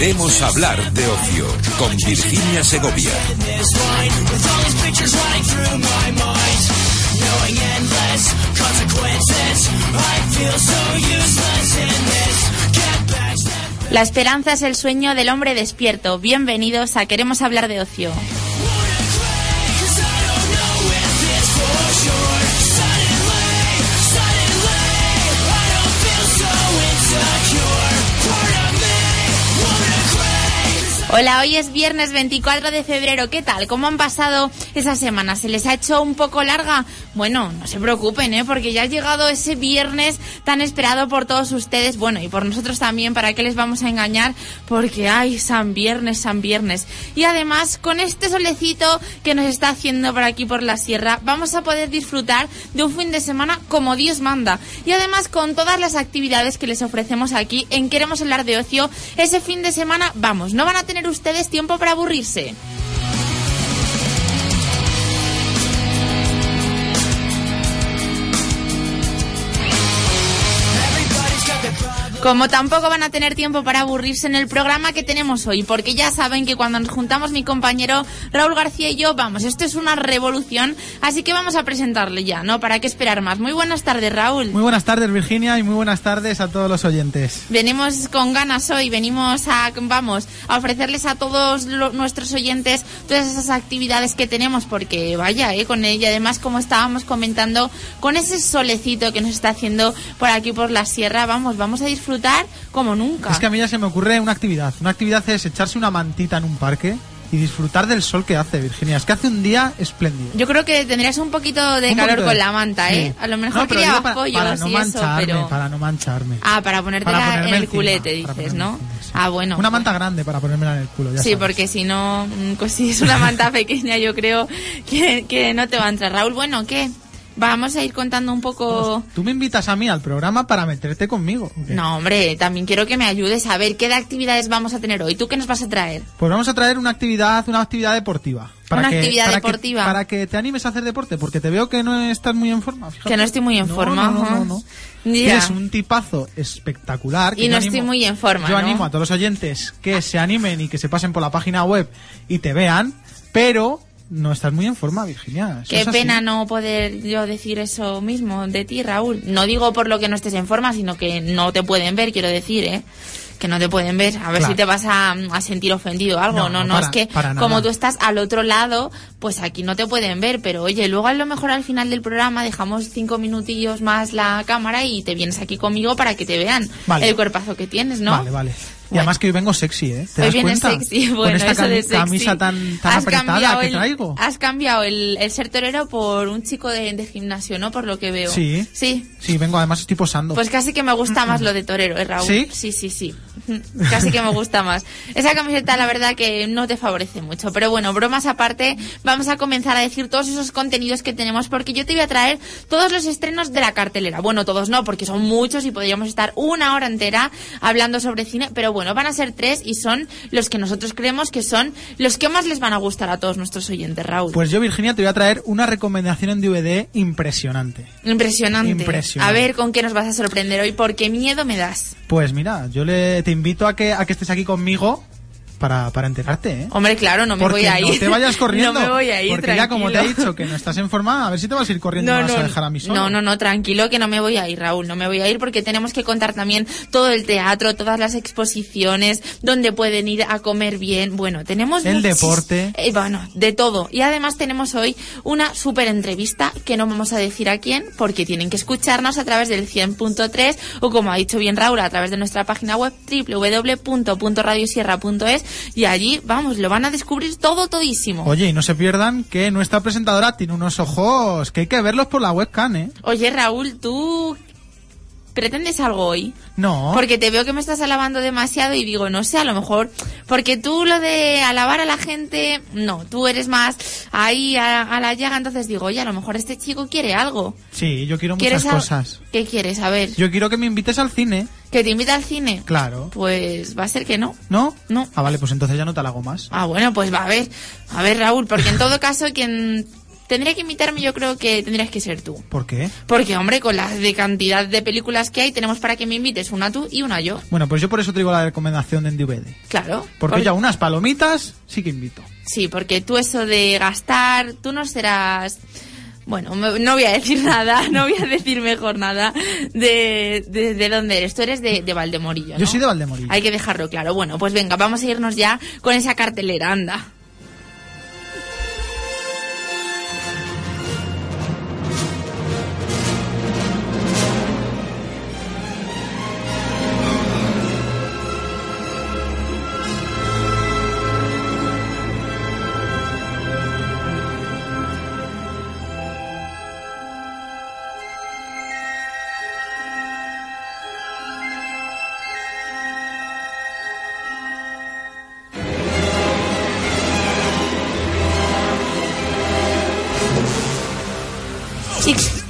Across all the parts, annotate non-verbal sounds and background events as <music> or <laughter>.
Queremos hablar de ocio con Virginia Segovia. La esperanza es el sueño del hombre despierto. Bienvenidos a Queremos hablar de ocio. Hola, hoy es viernes 24 de febrero. ¿Qué tal? ¿Cómo han pasado esa semana? ¿Se les ha hecho un poco larga? Bueno, no se preocupen, ¿eh? Porque ya ha llegado ese viernes tan esperado por todos ustedes. Bueno, y por nosotros también. ¿Para qué les vamos a engañar? Porque hay San Viernes, San Viernes. Y además, con este solecito que nos está haciendo por aquí por la sierra, vamos a poder disfrutar de un fin de semana como Dios manda. Y además, con todas las actividades que les ofrecemos aquí en Queremos hablar de ocio, ese fin de semana, vamos, no van a tener ustedes tiempo para aburrirse. Como tampoco van a tener tiempo para aburrirse en el programa que tenemos hoy, porque ya saben que cuando nos juntamos mi compañero Raúl García y yo, vamos, esto es una revolución, así que vamos a presentarle ya, ¿no? ¿Para qué esperar más? Muy buenas tardes, Raúl. Muy buenas tardes, Virginia, y muy buenas tardes a todos los oyentes. Venimos con ganas hoy, venimos a, vamos, a ofrecerles a todos lo- nuestros oyentes todas esas actividades que tenemos, porque vaya, ¿eh? Con ella, además, como estábamos comentando, con ese solecito que nos está haciendo por aquí, por la sierra, vamos, vamos a disfrutar como nunca. Es que a mí ya se me ocurre una actividad. Una actividad es echarse una mantita en un parque y disfrutar del sol que hace, Virginia. Es que hace un día espléndido. Yo creo que tendrías un poquito de Un calor poquito con de- la manta, ¿eh? sí. A lo mejor No, quería para, pollos para no y eso, mancharme, pero... para no mancharme. Ah, para ponértela Para ponerme en el encima, culete, dices, ¿no? encima, sí. Ah, bueno. Una manta grande para ponérmela en el culo, ya Sí, sabes. porque si no, mm, pues si es una manta <laughs> pequeña, yo creo que, que no te va a entrar. Raúl, bueno, ¿qué? Vamos a ir contando un poco... Tú me invitas a mí al programa para meterte conmigo. No, hombre, también quiero que me ayudes a ver qué de actividades vamos a tener hoy. ¿Tú qué nos vas a traer? Pues vamos a traer una actividad, una actividad deportiva. Una actividad para deportiva. Que, para que te animes a hacer deporte, porque te veo que no estás muy en forma. fíjate. Que no estoy muy en No, forma, No, no, no. no. Eres un tipazo espectacular. que Y no animo- estoy muy en forma, Yo animo a todos los oyentes que se animen y que se pasen por la página web y te vean, pero no estás muy en forma, Virginia. Qué así. pena no poder yo decir eso mismo de ti, Raúl. No digo por lo que no estés en forma, sino que no te pueden ver, quiero decir, ¿eh? Que no te pueden ver. A ver Claro. si te vas a, a sentir ofendido o algo. No, No, no, no, para- es que como tú estás al otro lado, pues aquí no te pueden ver. Pero oye, luego a lo mejor al final del programa dejamos cinco minutillos más la cámara y te vienes aquí conmigo para que te vean Vale. el cuerpazo que tienes, ¿no? Vale, vale. Y además que hoy vengo sexy, ¿eh? ¿Te Hoy das vienes cuenta? sexy, bueno, Con esta eso de sexy. camisa tan, tan Has apretada que el- traigo. Has cambiado el, el ser torero por un chico de, de gimnasio, ¿no? Por lo que veo. Sí. Sí. Sí, vengo, además estoy posando. Pues casi que me gusta más lo de torero, ¿eh, Raúl? ¿Sí? Sí, sí, sí. <laughs> Casi que me gusta más. Esa camiseta, la verdad, que no te favorece mucho. Pero bueno, bromas aparte, vamos a comenzar a decir todos esos contenidos que tenemos, porque yo te voy a traer todos los estrenos de la cartelera. Bueno, todos no, porque son muchos y podríamos estar una hora entera hablando sobre cine, pero bueno, van a ser tres y son los que nosotros creemos que son los que más les van a gustar a todos nuestros oyentes, Raúl. Pues yo, Virginia, te voy a traer una recomendación en DVD impresionante. Impresionante. Impresionante. A ver con qué nos vas a sorprender hoy, porque miedo me das. Pues mira, yo le, te invito a que, a que estés aquí conmigo para, para enterarte, ¿eh? Hombre, claro, no me Porque voy a ir. no te vayas <laughs> corriendo. no me voy a ir, Porque ya como te he tranquilo. dicho que no estás en forma, a ver si te vas a ir corriendo y me vas a dejar a mí solo. no, no, no, tranquilo que no me voy a ir, Raúl, no me voy a ir porque tenemos que contar también todo el teatro, todas las exposiciones, donde pueden ir a comer bien. Bueno, tenemos El muchis- deporte. eh, bueno, de todo. Y además tenemos hoy una súper entrevista que no vamos a decir a quién porque tienen que escucharnos a través del 100.3 o como ha dicho bien Raúl, a través de nuestra página web www.radiosierra.es y allí, vamos, lo van a descubrir todo, todísimo. Oye, y no se pierdan que nuestra presentadora tiene unos ojos que hay que verlos por la webcam, ¿eh? Oye, Raúl, ¿tú pretendes algo hoy? No. Porque te veo que me estás alabando demasiado y digo, no sé, a lo mejor, porque tú lo de alabar a la gente, no, tú eres más ahí a, a la llaga, entonces digo, oye, a lo mejor este chico quiere algo. Sí, yo quiero ¿Quieres muchas al- cosas. ¿Qué quieres? A ver, Yo quiero que me invites al cine. ¿que te invita al cine? Claro. Pues va a ser que no. ¿No? No. Ah, vale, pues entonces ya no te hago más. Ah, bueno, pues va a ver, a ver, Raúl, porque en todo caso quien tendría que invitarme yo creo que tendrías que ser tú. ¿Por qué? Porque, hombre, con la de cantidad de películas que hay, tenemos para que me invites una tú y una yo. Bueno, pues yo por eso te digo la recomendación de DVD. Claro. Porque Por- ya unas palomitas sí que invito. Sí, porque tú eso de gastar, tú no serás... Bueno, no voy a decir <laughs> nada, no voy a decir mejor nada de, de, de dónde eres. Tú eres de, de Valdemorillo, ¿no? Yo soy de Valdemorillo. Hay que dejarlo claro. Bueno, pues venga, vamos a irnos ya con esa cartelera, anda.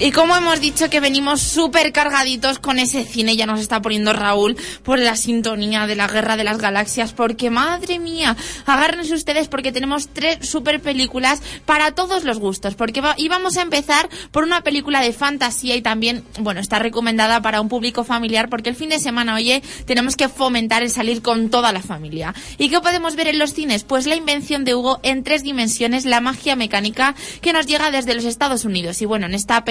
Y, como hemos dicho que venimos súper cargaditos con ese cine, ya nos está poniendo Raúl por la sintonía de la Guerra de las Galaxias, porque madre mía, agárrense ustedes porque tenemos tres super películas para todos los gustos, porque va- vamos a empezar por una película de fantasía y también, bueno, está recomendada para un público familiar porque el fin de semana, oye, tenemos que fomentar el salir con toda la familia. ¿Y qué podemos ver en los cines? Pues la invención de Hugo en tres dimensiones, la magia mecánica que nos llega desde los Estados Unidos. Y bueno, en esta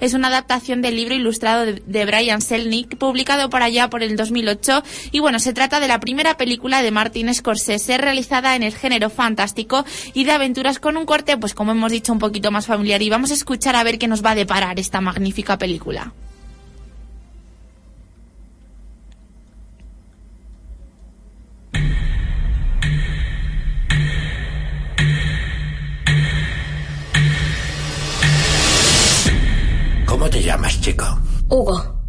es una adaptación del libro ilustrado de, de Brian Selnick, publicado por allá por el 2008. Y bueno, se trata de la primera película de Martin Scorsese realizada en el género fantástico y de aventuras con un corte, pues como hemos dicho, un poquito más familiar. Y vamos a escuchar a ver qué nos va a deparar esta magnífica película. ¿Cómo te llamas, chico? Hugo.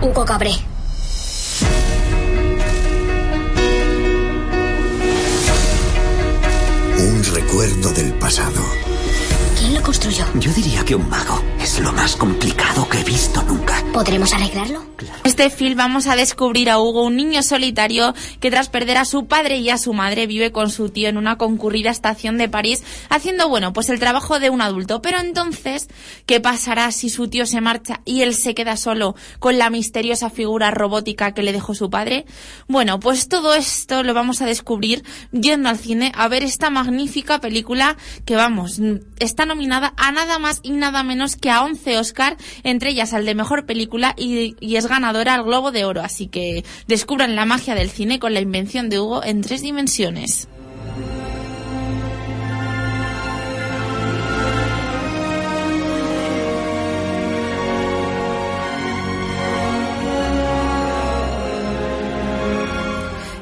Hugo Cabré. Un recuerdo del pasado. ¿Quién lo construyó? Yo diría que un mago es lo más complicado que he visto nunca. ¿Podremos arreglarlo? En este film vamos a descubrir a Hugo, un niño solitario que tras perder a su padre y a su madre vive con su tío en una concurrida estación de París haciendo, bueno, pues el trabajo de un adulto. Pero entonces, ¿qué pasará si su tío se marcha y él se queda solo con la misteriosa figura robótica que le dejó su padre? Bueno, pues todo esto lo vamos a descubrir yendo al cine a ver esta magnífica película que, vamos, está nominada a nada más y nada menos que a 11 Oscar, entre ellas al de Mejor Película y, y es ganadora al Globo de Oro. Así que descubran la magia del cine con la invención de Hugo en tres dimensiones.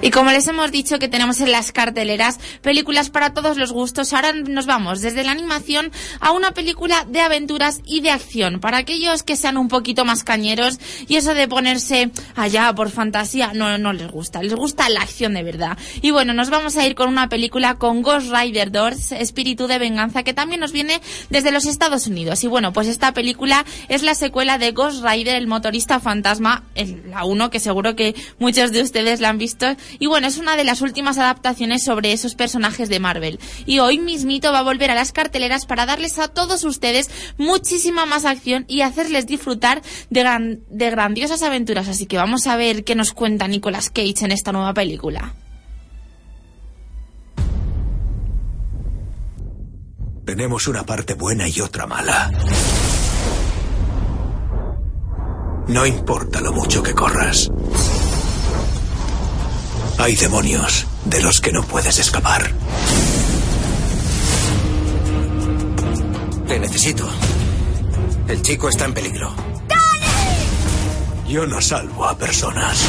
Y como les hemos dicho que tenemos en las carteleras películas para todos los gustos, ahora nos vamos desde la animación a una película de aventuras y de acción. Para aquellos que sean un poquito más cañeros y eso de ponerse allá por fantasía, no, no les gusta. Les gusta la acción de verdad. Y bueno, nos vamos a ir con una película con Ghost Rider Doors, Espíritu de Venganza, que también nos viene desde los Estados Unidos. Y bueno, pues esta película es la secuela de Ghost Rider, el motorista fantasma, la 1, que seguro que muchos de ustedes la han visto. Y bueno, es una de las últimas adaptaciones sobre esos personajes de Marvel. Y hoy mismito va a volver a las carteleras para darles a todos ustedes muchísima más acción y hacerles disfrutar de, de grandiosas aventuras. Así que vamos a ver qué nos cuenta Nicolas Cage en esta nueva película. Tenemos una parte buena y otra mala. No importa lo mucho que corras. Hay demonios de los que no puedes escapar. Te necesito. El chico está en peligro. Yo no salvo a personas.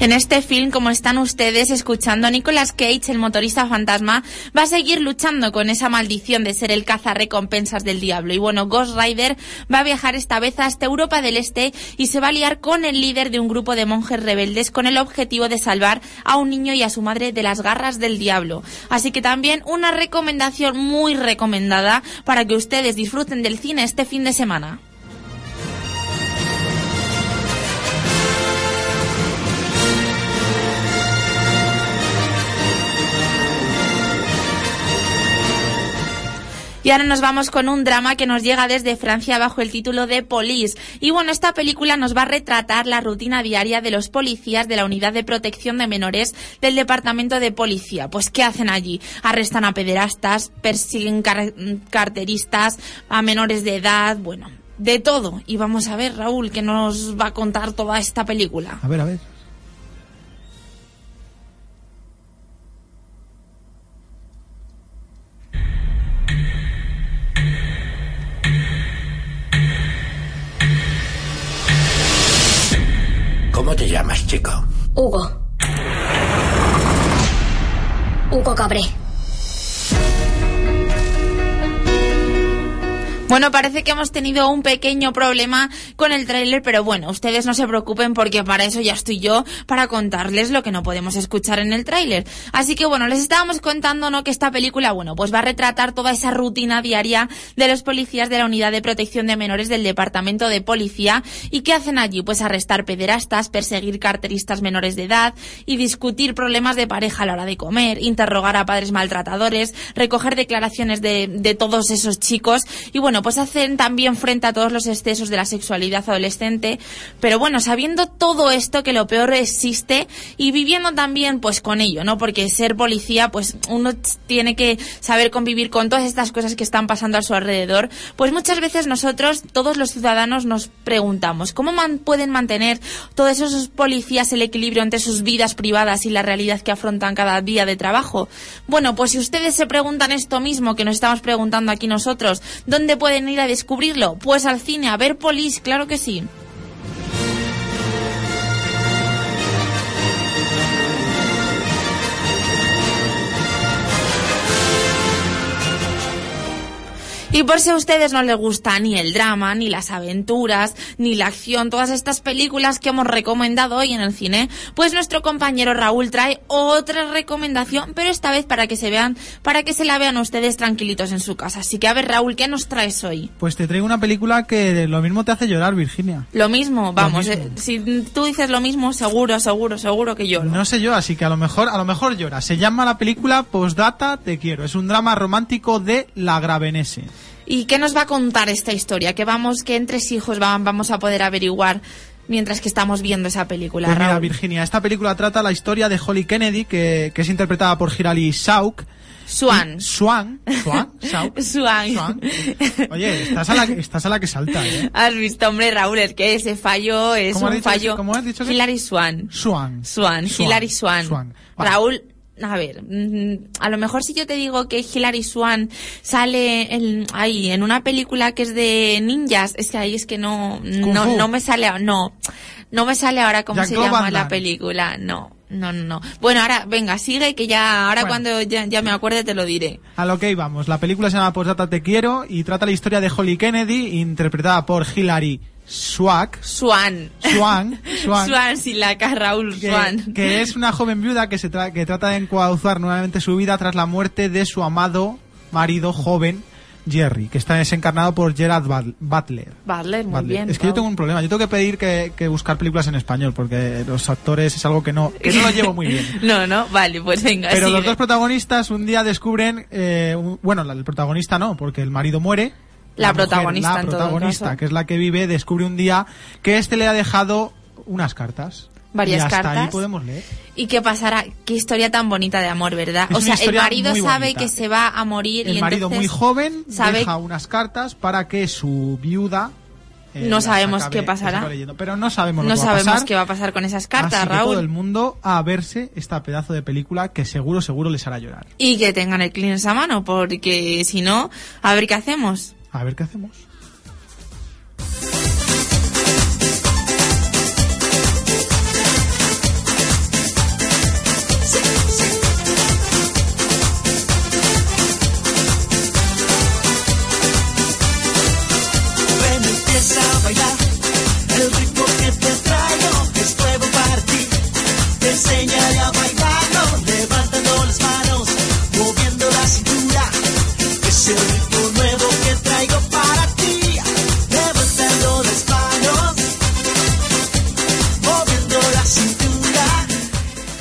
En este film, como están ustedes escuchando, Nicolas Cage, el motorista fantasma, va a seguir luchando con esa maldición de ser el cazarrecompensas del diablo. Y bueno, Ghost Rider va a viajar esta vez hasta Europa del Este y se va a liar con el líder de un grupo de monjes rebeldes con el objetivo de salvar a un niño y a su madre de las garras del diablo. Así que también una recomendación muy recomendada para que ustedes disfruten del cine este fin de semana. Y ahora nos vamos con un drama que nos llega desde Francia bajo el título de Police. Y bueno, esta película nos va a retratar la rutina diaria de los policías de la Unidad de Protección de Menores del Departamento de Policía. Pues, ¿qué hacen allí? Arrestan a pederastas, persiguen car carteristas, a menores de edad, bueno, de todo. Y vamos a ver, Raúl, que nos va a contar toda esta película. A ver, a ver. ¿Cómo te llamas, chico? Hugo. Hugo Cabré. Bueno, parece que hemos tenido un pequeño problema con el tráiler, pero bueno, ustedes no se preocupen porque para eso ya estoy yo, para contarles lo que no podemos escuchar en el tráiler. Así que bueno, les estábamos contando, ¿no? Que esta película, bueno, pues va a retratar toda esa rutina diaria de los policías de la Unidad de Protección de Menores del Departamento de Policía. ¿Y qué hacen allí? Pues arrestar pederastas, perseguir carteristas menores de edad y discutir problemas de pareja a la hora de comer, interrogar a padres maltratadores, recoger declaraciones de, de todos esos chicos y bueno, pues hacen también frente a todos los excesos de la sexualidad adolescente, pero bueno, sabiendo todo esto que lo peor existe y viviendo también pues con ello, ¿no? Porque ser policía, pues uno tiene que saber convivir con todas estas cosas que están pasando a su alrededor, pues muchas veces nosotros, todos los ciudadanos, nos preguntamos, ¿cómo pueden mantener todos esos policías el equilibrio entre sus vidas privadas y la realidad que afrontan cada día de trabajo? Bueno, pues si ustedes se preguntan esto mismo que nos estamos preguntando aquí nosotros, ¿dónde pueden ir a descubrirlo? Pues al cine, a ver Polis, claro que sí. Y por si a ustedes no les gusta ni el drama, ni las aventuras, ni la acción, todas estas películas que hemos recomendado hoy en el cine, pues nuestro compañero Raúl trae otra recomendación, pero esta vez para que se vean, para que se la vean ustedes tranquilitos en su casa. Así que a ver, Raúl, ¿qué nos traes hoy? Pues te traigo una película que lo mismo te hace llorar, Virginia. Lo mismo, vamos, mismo. eh, si tú dices lo mismo, seguro, seguro, seguro que lloro. No sé yo, así que a lo mejor, a lo mejor llora. Se llama la película Postdata Te quiero. Es un drama romántico de La Gravenese. ¿Y qué nos va a contar esta historia? Que vamos, en tres hijos va- vamos a poder averiguar mientras que estamos viendo esa película, Pues mira. Virginia, esta película trata la historia de Holly Kennedy, que, que es interpretada por Hirali Sauk. Swan. Swan. <laughs> Swan. Swan. Swan. Oye, estás a la, que- estás a la que salta, ¿eh? Has visto, hombre, Raúl, es que ese fallo es ¿Cómo has un fallo. cómo has dicho Hilary Swan. Swan. Swan, Swan. Hilary Swan. Swan. Vale. Raúl, a ver, mm, a lo mejor si yo te digo que Hilary Swan sale en, ahí en una película que es de ninjas, es que ahí es que no, no, no me sale, no, no me sale ahora cómo se llama la película, no. No, no, no. Bueno, ahora, venga, sigue que ya, ahora Bueno. cuando ya, ya me acuerde te lo diré. A lo que íbamos. La película se llama Postdata Te quiero y trata la historia de Holly Kennedy, interpretada por Hilary Swank. Swan. Swan. Swan. <laughs> Swan, sin la K, Raúl, que, Swan. que es una joven viuda que se tra- que trata de encauzar nuevamente su vida tras la muerte de su amado marido joven Jerry, que está desencarnado por Gerard Butler. Butler, muy Butler. bien. es que yo tengo un problema, yo tengo que pedir que, que buscar películas en español porque los actores es algo que no que no lo llevo muy bien. <laughs> No, no, vale, pues venga, Pero los dos protagonistas un día descubren, eh, un- bueno, el protagonista no, porque el marido muere. La protagonista, la en todo caso. que es la que vive, descubre un día que este le ha dejado unas cartas. Varias y hasta cartas. ahí podemos leer. ¿Y qué pasará? Qué historia tan bonita de amor, ¿verdad? Es o sea, el marido sabe bonita. que se va a morir El y marido entonces muy joven sabe deja unas cartas para que su viuda eh, No sabemos acabe- qué pasará. Pero no sabemos no lo que va a sabemos pasar. qué va a pasar con esas cartas, Así que Raúl. todo el mundo a verse esta pedazo de película que seguro, seguro les hará llorar. Y que tengan el Kleenex a mano, porque si no, a ver qué hacemos. A ver qué hacemos.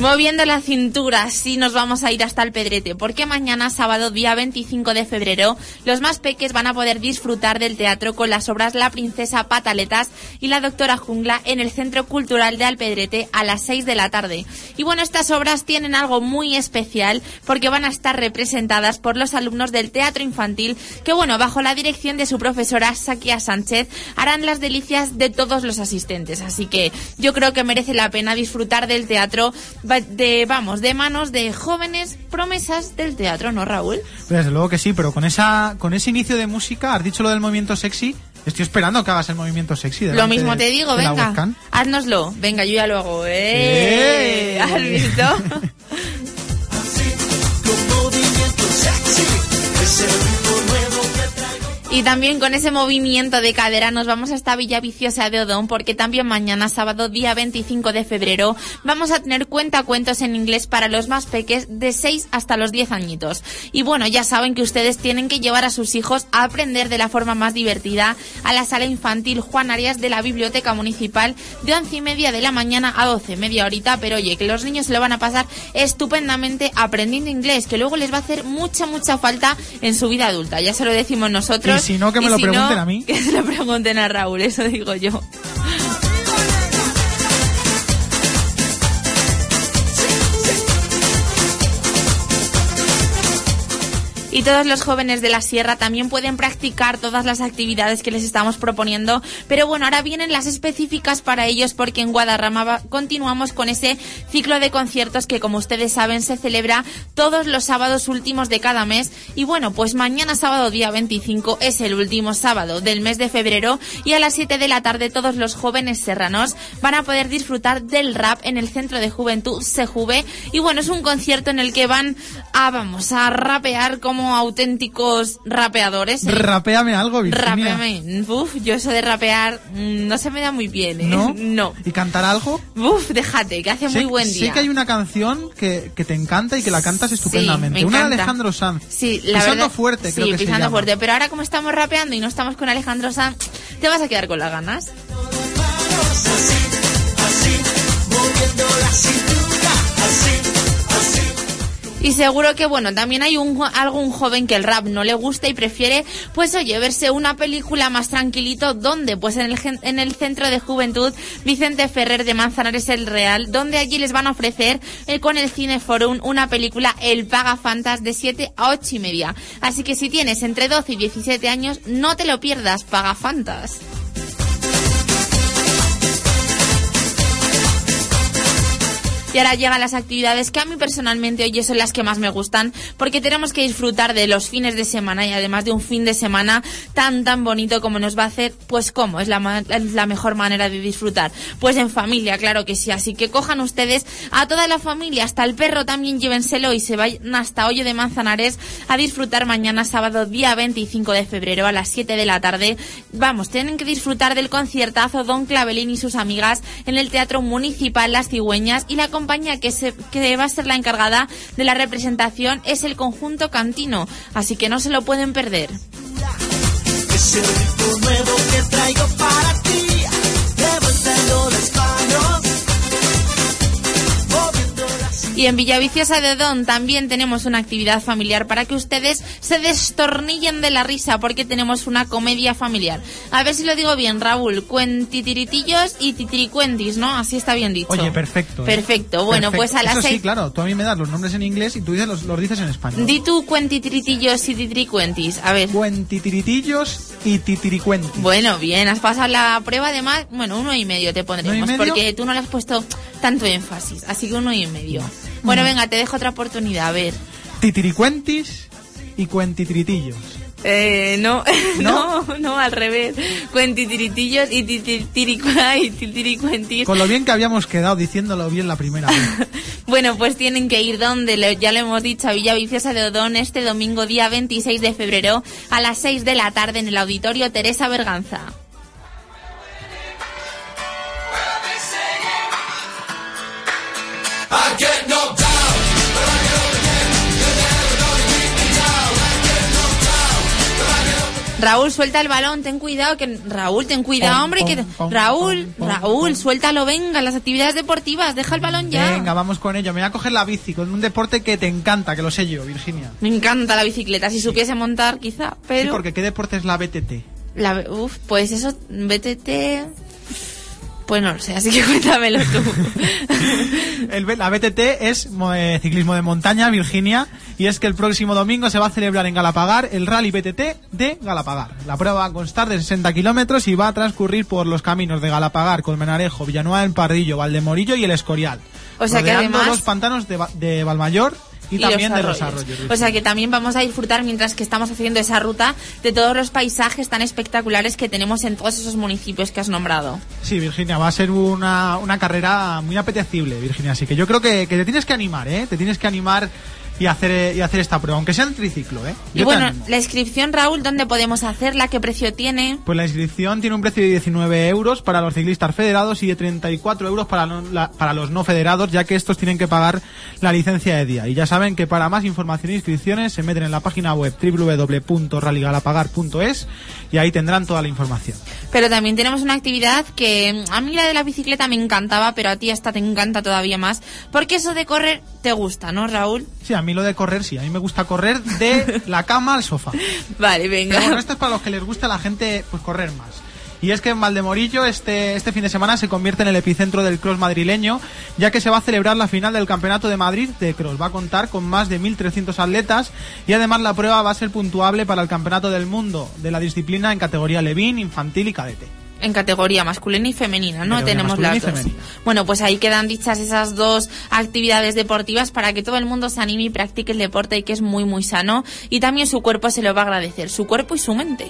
Moviendo la cintura, sí nos vamos a ir hasta el Pedrete, porque mañana, sábado, día 25 de febrero, los más peques van a poder disfrutar del teatro con las obras La Princesa Pataletas y La Doctora Jungla en el Centro Cultural de Alpedrete a las 6 de la tarde. Y bueno, estas obras tienen algo muy especial porque van a estar representadas por los alumnos del teatro infantil que, bueno, bajo la dirección de su profesora Sakia Sánchez, harán las delicias de todos los asistentes. Así que yo creo que merece la pena disfrutar del teatro de, vamos, de manos de jóvenes promesas del teatro, ¿no, Raúl? Desde luego que sí, pero con esa con ese inicio de música, has dicho lo del movimiento sexy, estoy esperando que hagas el movimiento sexy. Lo mismo te digo, venga, webcam. haznoslo. Venga, yo ya lo hago. ¡Eh! ¡Eh! <laughs> ¿Has visto? <laughs> Y también con ese movimiento de cadera nos vamos hasta Villaviciosa de Odón porque también mañana, sábado, día 25 de febrero, vamos a tener cuentacuentos en inglés para los más peques de 6 hasta los 10 añitos. Y bueno, ya saben que ustedes tienen que llevar a sus hijos a aprender de la forma más divertida a la sala infantil Juan Arias de la Biblioteca Municipal de 11 y media de la mañana a 12, media horita, pero oye, que los niños se lo van a pasar estupendamente aprendiendo inglés, que luego les va a hacer mucha, mucha falta en su vida adulta. Ya se lo decimos nosotros. Si no, que me lo si pregunten no, a mí. <laughs> Que se lo pregunten a Raúl, eso digo yo. Y todos los jóvenes de la sierra también pueden practicar todas las actividades que les estamos proponiendo. Pero bueno, ahora vienen las específicas para ellos porque en Guadarrama continuamos con ese ciclo de conciertos que como ustedes saben se celebra todos los sábados últimos de cada mes. Y bueno, pues mañana sábado día 25 es el último sábado del mes de febrero y a las 7 de la tarde todos los jóvenes serranos van a poder disfrutar del rap en el Centro de Juventud Sejuve. Y bueno, es un concierto en el que van a, vamos, a rapear como auténticos rapeadores. ¿eh? Rapéame algo, Virginia. Rápeame. Uf, yo eso de rapear mm, no se me da muy bien, ¿eh? ¿No? <laughs> No. ¿Y cantar algo? Uf, déjate, que hace muy sé, buen sé día. que hay una canción que, que te encanta y que la cantas estupendamente. me una de. Alejandro Sanz. Sí, la Pisando verdad- fuerte, sí, creo que se pisando llama. fuerte. Pero ahora como estamos rapeando y no estamos con Alejandro Sanz, te vas a quedar con las ganas. Así, así, moviendo la cintura. Así, así. Y seguro que, bueno, también hay un, algún joven que el rap no le gusta y prefiere, pues oye, verse una película más tranquilito. ¿Dónde? Pues en el, en el Centro de Juventud Vicente Ferrer de Manzanares el Real, donde allí les van a ofrecer eh, con el Cineforum una película El Paga Fantas de 7 a 8 y media. Así que si tienes entre 12 y 17 años, no te lo pierdas, Paga Fantas. Y ahora llegan las actividades que a mí personalmente hoy son las que más me gustan, porque tenemos que disfrutar de los fines de semana y además de un fin de semana tan tan bonito como nos va a hacer, pues cómo es la, la mejor manera de disfrutar. Pues en familia, claro que sí. Así que cojan ustedes a toda la familia, hasta el perro también llévenselo y se vayan hasta Hoyo de Manzanares a disfrutar mañana sábado día 25 de febrero a las 7 de la tarde. Vamos, tienen que disfrutar del conciertazo Don Clavelín y sus amigas en el Teatro Municipal Las Cigüeñas y la compañía que, que va a ser la encargada de la representación es el conjunto Cantino, así que no se lo pueden perder. Y en Villaviciosa de Don también tenemos una actividad familiar para que ustedes se destornillen de la risa porque tenemos una comedia familiar. A ver si lo digo bien, Raúl. Cuentitiritillos y titiricuentis, ¿no? Así está bien dicho. Oye, perfecto. ¿eh? Perfecto. Bueno, Perfecto. pues a las Eso sí, seis... claro, tú a mí me das los nombres en inglés y tú dices los, los dices en español. Di tú cuentitiritillos y titiricuentis. A ver. Cuentitiritillos y titiricuentis. Bueno, bien, has pasado la prueba además, bueno, uno y medio te pondremos, porque tú no le has puesto tanto énfasis, así que uno y medio. Bueno, venga, te dejo otra oportunidad, a ver. Titiricuentis y cuentitiritillos. Eh, no, <laughs> ¿No? no, no, al revés. Cuentitiritillos y titiricuentis. <laughs> Con lo bien que habíamos quedado diciéndolo bien la primera vez. <laughs> Bueno, pues tienen que ir donde, ya lo hemos dicho, a Villaviciosa de Odón este domingo día 26 de febrero a las 6 de la tarde en el auditorio Teresa Berganza. Raúl, suelta el balón, ten cuidado, que Raúl, ten cuidado, Pom, hombre, pom, que pom, Raúl, Raúl, suéltalo, venga, las actividades deportivas, deja el balón ya. Venga, vamos con ello. Me voy a coger la bici con un deporte que te encanta, que lo sé yo, Virginia. Me encanta la bicicleta, si supiese montar quizá, Sí, pero porque ¿qué deporte es la BTT? la uf, pues eso BTT pues no lo sé, así que <laughs> cuéntamelo tú. <laughs> El, la BTT es eh, ciclismo de montaña, Virginia, y es que el próximo domingo se va a celebrar en Galapagar el Rally BTT de Galapagar. La prueba va a constar de 60 kilómetros y va a transcurrir por los caminos de Galapagar, Colmenarejo, Villanueva del Pardillo, Valdemorillo y el Escorial. O sea que además- los pantanos de, de Valmayor y, también los de los arroyos. O sea que también vamos a disfrutar mientras que estamos haciendo esa ruta de todos los paisajes tan espectaculares que tenemos en todos esos municipios que has nombrado. Sí, Virginia, va a ser una, una carrera muy apetecible, Virginia. Así que yo creo que, que te tienes que animar, ¿eh? Te tienes que animar y hacer, y hacer esta prueba, aunque sea en triciclo, ¿eh? Y Yo bueno, la inscripción, Raúl, ¿dónde podemos hacerla? ¿Qué precio tiene? Pues la inscripción tiene un precio de 19 euros para los ciclistas federados y de 34 euros para, no- la- para los no federados, ya que estos tienen que pagar la licencia de día. Y ya saben que para más información e inscripciones se meten en la página web www.rallygalapagar.es y ahí tendrán toda la información. Pero también tenemos una actividad que mm, a mí la de la bicicleta me encantaba, pero a ti esta te encanta todavía más, porque eso de correr te gusta, ¿no, Raúl? Sí, a mí lo de correr, sí, a mí me gusta correr de <laughs> la cama al sofá. Vale, venga. Pero bueno, esto es para los que les gusta a la gente pues correr más. Y es que en Valdemorillo este, este fin de semana se convierte en el epicentro del cross madrileño, ya que se va a celebrar la final del Campeonato de Madrid de cross. Va a contar con más de 1.300 atletas y además la prueba va a ser puntuable para el Campeonato del Mundo de la disciplina en categoría Levín, infantil y cadete. En categoría masculina y femenina, ¿no? Tenemos las dos. Bueno, pues ahí quedan dichas esas dos actividades deportivas para que todo el mundo se anime y practique el deporte y que es muy, muy sano. Y también su cuerpo se lo va a agradecer, su cuerpo y su mente.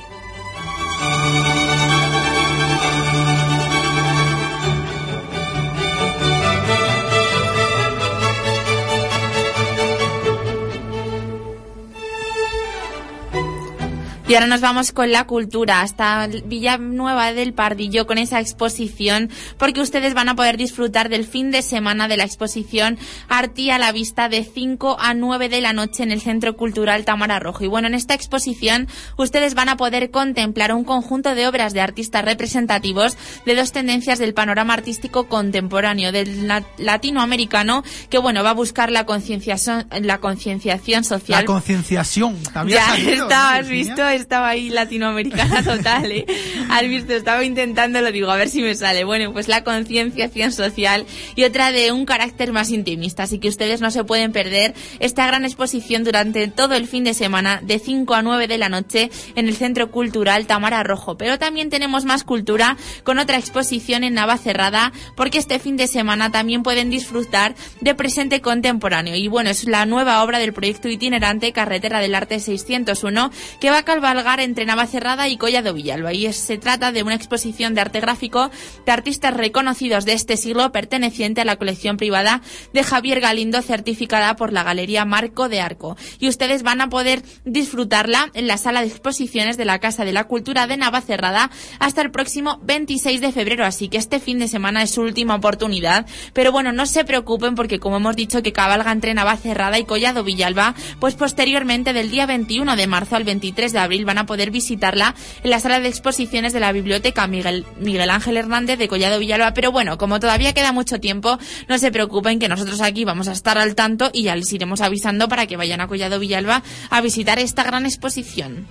Y ahora nos vamos con la cultura, hasta Villanueva del Pardillo con esa exposición, porque ustedes van a poder disfrutar del fin de semana de la exposición Arti a la vista de 5 a 9 de la noche en el Centro Cultural Tamara Rojo. Y bueno, en esta exposición ustedes van a poder contemplar un conjunto de obras de artistas representativos de dos tendencias del panorama artístico contemporáneo, del la- latinoamericano, que bueno, va a buscar la concienciación, la concienciación social. La concienciación. ¿te había Ya salido, está, no, has visto, estaba ahí latinoamericana <laughs> total, ¿eh? Has visto, estaba intentando, lo digo, a ver si me sale. Bueno, pues la concienciación social y otra de un carácter más intimista, así que ustedes no se pueden perder esta gran exposición durante todo el fin de semana de 5 a 9 de la noche en el Centro Cultural Tamara Rojo. Pero también tenemos más cultura con otra exposición en Navacerrada, porque este fin de semana también pueden disfrutar de presente contemporáneo. Y bueno, es la nueva obra del proyecto itinerante Carretera del Arte 601 que va a cabalgar entre Navacerrada y Collado Villalba. Y es- se trata de una exposición de arte gráfico de artistas reconocidos de este siglo perteneciente a la colección privada de Javier Galindo certificada por la Galería Marco de Arco. Y ustedes van a poder disfrutarla en la sala de exposiciones de la Casa de la Cultura de Navacerrada hasta el próximo 26 de febrero. Así que este fin de semana es su última oportunidad. Pero bueno, no se preocupen porque como hemos dicho que cabalga entre Navacerrada y Collado Villalba, pues posteriormente del día 21 de marzo al 23 de abril van a poder visitarla en la sala de exposiciones de la Biblioteca Miguel, Ángel Hernández de Collado Villalba. Pero bueno, como todavía queda mucho tiempo, no se preocupen que nosotros aquí vamos a estar al tanto y ya les iremos avisando para que vayan a Collado Villalba a visitar esta gran exposición.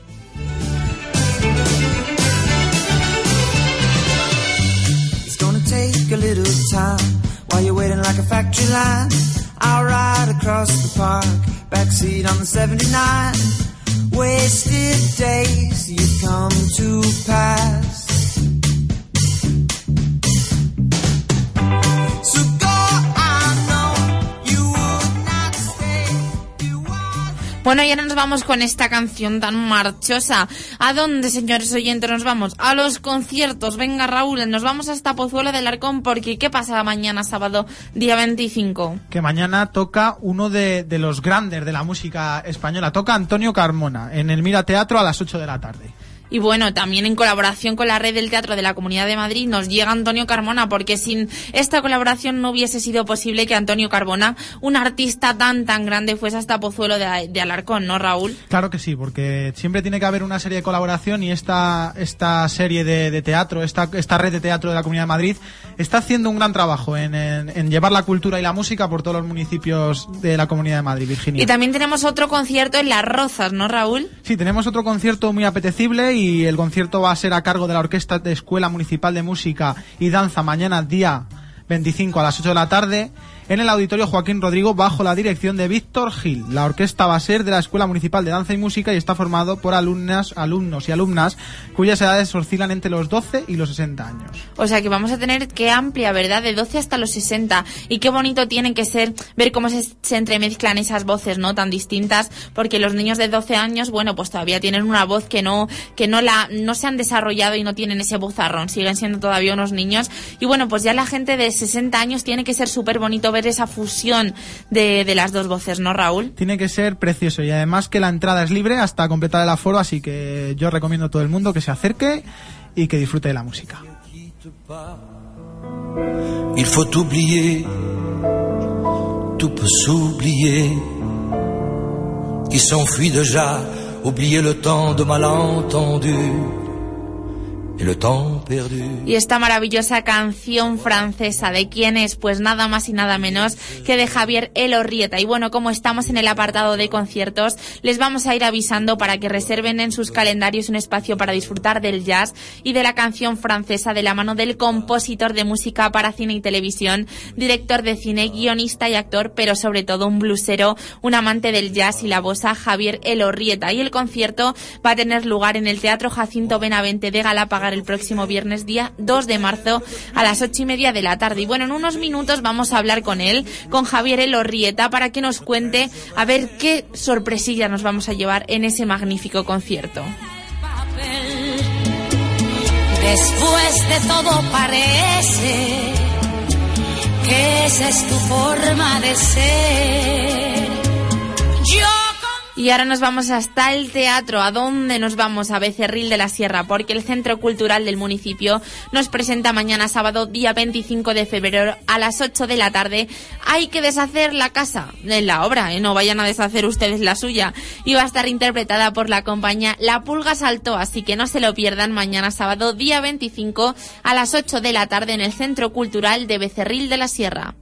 It's gonna take a little time while you're waiting like a factory line. I'll ride across the park, backseat on the 79. Wasted days you've come to pass. Bueno, y ahora nos vamos con esta canción tan marchosa. ¿A dónde, señores oyentes, nos vamos? A los conciertos. Venga, Raúl, nos vamos hasta Pozuelo del Arcón porque ¿qué pasa mañana sábado, día 25? que mañana toca uno de, de los grandes de la música española. Toca Antonio Carmona en el Mira Teatro a las 8 de la tarde. Y bueno, también en colaboración con la red del Teatro de la Comunidad de Madrid nos llega Antonio Carmona, porque sin esta colaboración no hubiese sido posible que Antonio Carbona, un artista tan tan grande, fuese hasta Pozuelo de, de Alarcón, ¿no, Raúl? Claro que sí, porque siempre tiene que haber una serie de colaboración y esta, esta serie de, de teatro, esta, esta red de teatro de la Comunidad de Madrid, está haciendo un gran trabajo en, en- en llevar la cultura y la música por todos los municipios de la Comunidad de Madrid, Virginia. Y también tenemos otro concierto en Las Rozas, ¿no, Raúl? Sí, tenemos otro concierto muy apetecible y el concierto va a ser a cargo de la Orquesta de Escuela Municipal de Música y Danza mañana día 25 a las 8 de la tarde en el Auditorio Joaquín Rodrigo bajo la dirección de Víctor Gil. La orquesta va a ser de la Escuela Municipal de Danza y Música y está formado por alumnas, alumnos y alumnas cuyas edades oscilan entre los 12 y los 60 años. O sea que vamos a tener qué amplia, ¿verdad? De 12 hasta los 60. Y qué bonito tiene que ser ver cómo se, se entremezclan esas voces, ¿no? Tan distintas. Porque los niños de 12 años, bueno, pues todavía tienen una voz que no, que no la, no se han desarrollado y no tienen ese vozarrón. Siguen siendo todavía unos niños. Y bueno, pues ya la gente de 60 años tiene que ser súper bonito ver esa fusión de, de las dos voces, ¿no, Raúl? Tiene que ser precioso y además que la entrada es libre hasta completar el aforo, así que yo recomiendo a todo el mundo que se acerque y que disfrute de la música. Il faut oublier, tout peut s'oublier. Qui s'enfuit déjà, oublier le temps de malentendu Y esta maravillosa canción francesa, ¿de quién es? Pues nada más y nada menos que de Javier Elorrieta. Y bueno, como estamos en el apartado de conciertos, les vamos a ir avisando para que reserven en sus calendarios un espacio para disfrutar del jazz y de la canción francesa de la mano del compositor de música para cine y televisión, director de cine, guionista y actor, pero sobre todo un blusero, un amante del jazz y la bossa, Javier Elorrieta. Y el concierto va a tener lugar en el Teatro Jacinto Benavente de El próximo viernes día 2 de marzo a las ocho y media de la tarde. Y bueno, en unos minutos vamos a hablar con él, con Javier Elorrieta, para que nos cuente a ver qué sorpresilla nos vamos a llevar en ese magnífico concierto. Después de todo parece que esa es tu forma de ser. Y ahora nos vamos hasta el teatro. ¿A dónde nos vamos? A Becerril de la Sierra, porque el Centro Cultural del municipio nos presenta mañana sábado, día 25 de febrero, a las 8 de la tarde. Hay que deshacer la casa, en la obra, ¿eh? no vayan a deshacer ustedes la suya. Y va a estar interpretada por la compañía La Pulga Saltó, así que no se lo pierdan mañana sábado, día 25, a las 8 de la tarde en el Centro Cultural de Becerril de la Sierra.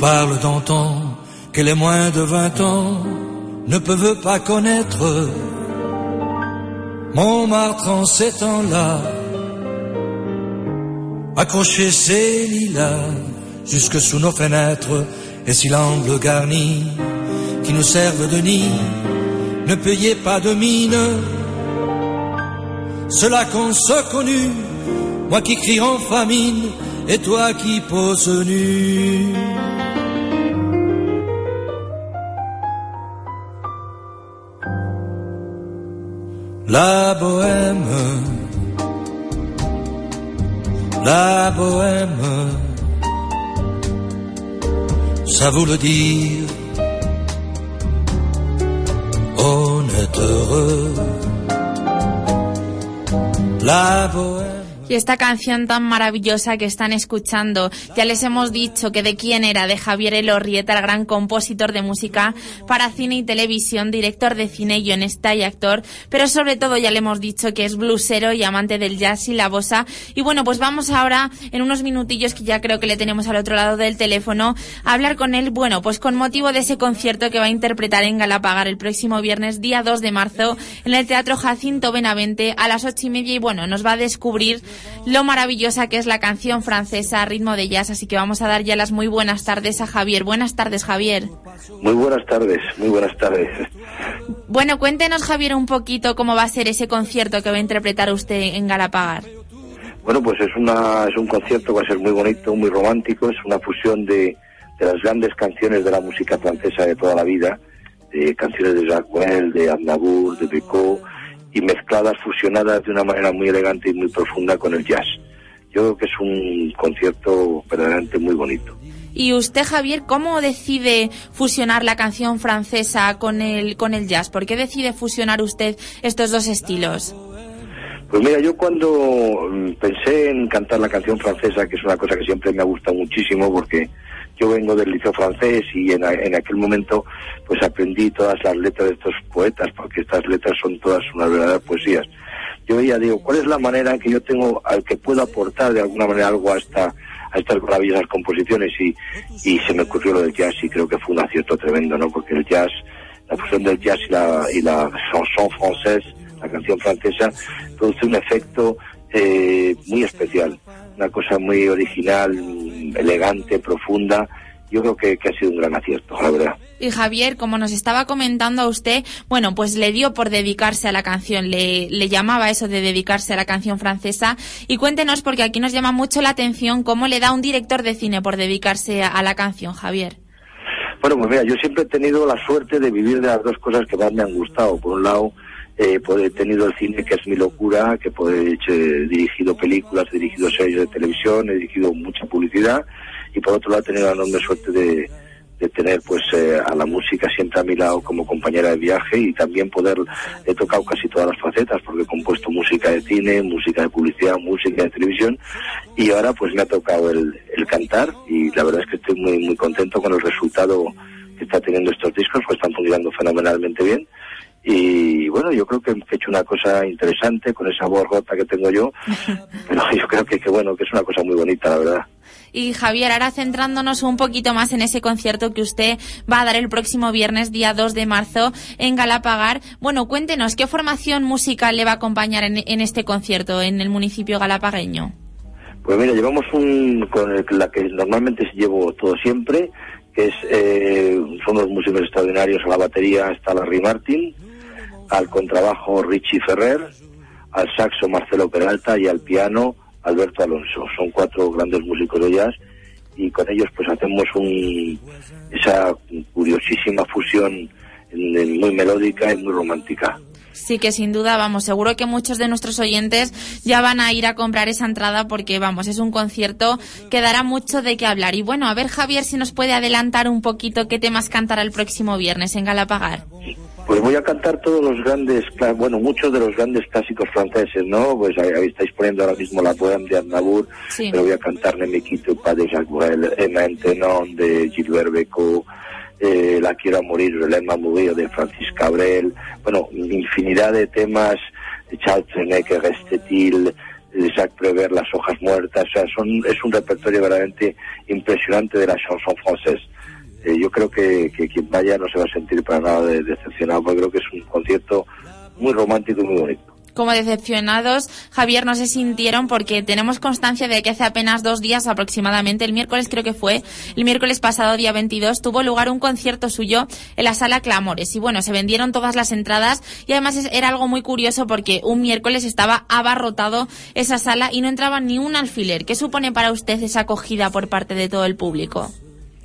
Parle temps que les moins de vingt ans ne peuvent pas connaître. Montmartre en ces temps-là, accrocher ses lilas jusque sous nos fenêtres, et si l'angle garni qui nous servent de nid ne payait pas de mine, cela qu'on se connu, moi qui crie en famine, et toi qui poses nu. La bohème, la bohème, ça vous le dire, honnête heureux, la bohème. Y esta canción tan maravillosa que están escuchando, ya les hemos dicho que de quién era, de Javier Elorrieta, el gran compositor de música para cine y televisión, director de cine, guionista y actor, pero sobre todo ya le hemos dicho que es blusero y amante del jazz y la bossa. Y bueno, pues vamos ahora, en unos minutillos que ya creo que le tenemos al otro lado del teléfono, a hablar con él, bueno, pues con motivo de ese concierto que va a interpretar en Galapagar el próximo viernes, día 2 de marzo, en el Teatro Jacinto Benavente, a las ocho y media, y bueno, nos va a descubrir lo maravillosa que es la canción francesa ritmo de jazz, así que vamos a dar ya las muy buenas tardes a Javier. Buenas tardes, Javier. Muy buenas tardes, muy buenas tardes. Bueno, cuéntenos, Javier, un poquito cómo va a ser ese concierto que va a interpretar usted en Galapagar. Bueno, pues es una es un concierto va a ser muy bonito, muy romántico, es una fusión de, de las grandes canciones de la música francesa de toda la vida, de canciones de Jacques Brel, de Aznavour, de Becot y mezcladas, fusionadas de una manera muy elegante y muy profunda con el jazz. Yo creo que es un concierto verdaderamente muy bonito. Y usted, Javier, ¿cómo decide fusionar la canción francesa con el, con el jazz? ¿Por qué decide fusionar usted estos dos estilos? Pues mira, yo cuando mm, pensé en cantar la canción francesa, que es una cosa que siempre me ha gustado muchísimo porque yo vengo del liceo francés y en, en, aquel momento pues aprendí todas las letras de estos poetas, porque estas letras son todas unas verdaderas poesías. Yo veía, digo, ¿cuál es la manera que yo tengo, al que puedo aportar de alguna manera algo a esta a estas maravillosas composiciones y, y se me ocurrió lo del jazz y creo que fue un acierto tremendo, ¿no? Porque el jazz, la fusión del jazz y la, y la chanson française, la canción francesa, produce un efecto eh, muy especial, una cosa muy original, elegante, profunda. Yo creo que, que ha sido un gran acierto, la verdad. Y Javier, como nos estaba comentando a usted, bueno, pues le dio por dedicarse a la canción, le, le llamaba eso de dedicarse a la canción francesa. Y cuéntenos, porque aquí nos llama mucho la atención, cómo le da un director de cine por dedicarse a, a la canción, Javier. Bueno, pues mira, yo siempre he tenido la suerte de vivir de las dos cosas que más me han gustado. Por un lado, eh, pues he tenido el cine, que es mi locura, que pues, he, dirigido películas, he dirigido series de televisión, he dirigido mucha publicidad. Y por otro lado, he tenido la enorme suerte de, de tener pues eh, a la música siempre a mi lado como compañera de viaje y también poder he tocado casi todas las facetas porque he compuesto música de cine, música de publicidad, música de televisión y ahora pues me ha tocado el, el cantar y la verdad es que estoy muy muy contento con el resultado que está teniendo estos discos, pues están funcionando fenomenalmente bien y bueno, yo creo que he hecho una cosa interesante con esa voz rota que tengo yo, <laughs> pero yo creo que, que bueno, que es una cosa muy bonita, la verdad. Y Javier, ahora centrándonos un poquito más en ese concierto que usted va a dar el próximo viernes, día 2 de marzo, en Galapagar. Bueno, cuéntenos, ¿qué formación musical le va a acompañar en, en este concierto en el municipio galapagueño? Pues mira, llevamos un, con el, la que normalmente llevo todo siempre, que es, eh, son los músicos extraordinarios, a la batería está Larry Martin, al contrabajo Richie Ferrer, al saxo Marcelo Peralta y al piano Alberto Alonso. Son cuatro grandes músicos de jazz y con ellos pues hacemos un, esa curiosísima fusión muy melódica y muy romántica. Sí, que sin duda, vamos, seguro que muchos de nuestros oyentes ya van a ir a comprar esa entrada porque, vamos, es un concierto que dará mucho de qué hablar. Y bueno, a ver, Javier, si nos puede adelantar un poquito qué temas cantará el próximo viernes en Galapagar. Pues voy a cantar todos los grandes, bueno, muchos de los grandes clásicos franceses, ¿no? Pues ahí estáis poniendo ahora mismo la poema de Aznavour, sí. pero voy a cantar Ne me quito pas de Jacques Brel, Emma Entenon de Gilbert Becot, eh, La quiero a morir, Lema Murillo de Francis Cabrel, bueno, infinidad de temas, Charles Trenet, Restetil, Jacques Prévert, Las hojas muertas, o sea, son, es un repertorio verdaderamente impresionante de la chanson française. Eh, yo creo que, que, quien vaya no se va a sentir para nada de, decepcionado, porque creo que es un concierto muy romántico y muy bonito. Como decepcionados, Javier, no se sintieron porque tenemos constancia de que hace apenas dos días aproximadamente, el miércoles creo que fue, el miércoles pasado, día 22, tuvo lugar un concierto suyo en la sala Clamores. Y bueno, se vendieron todas las entradas y además era algo muy curioso porque un miércoles estaba abarrotado esa sala y no entraba ni un alfiler. ¿Qué supone para usted esa acogida por parte de todo el público?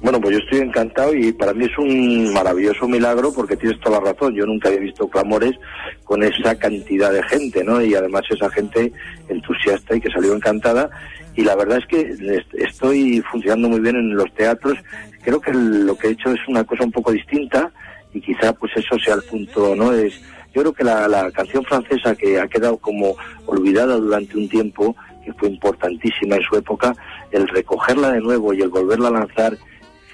Bueno, pues yo estoy encantado y para mí es un maravilloso milagro porque tienes toda la razón. Yo nunca había visto clamores con esa cantidad de gente, ¿no? Y además esa gente entusiasta y que salió encantada. Y la verdad es que estoy funcionando muy bien en los teatros. Creo que lo que he hecho es una cosa un poco distinta y quizá pues eso sea el punto, ¿no? Es, yo creo que la, la canción francesa que ha quedado como olvidada durante un tiempo, que fue importantísima en su época, el recogerla de nuevo y el volverla a lanzar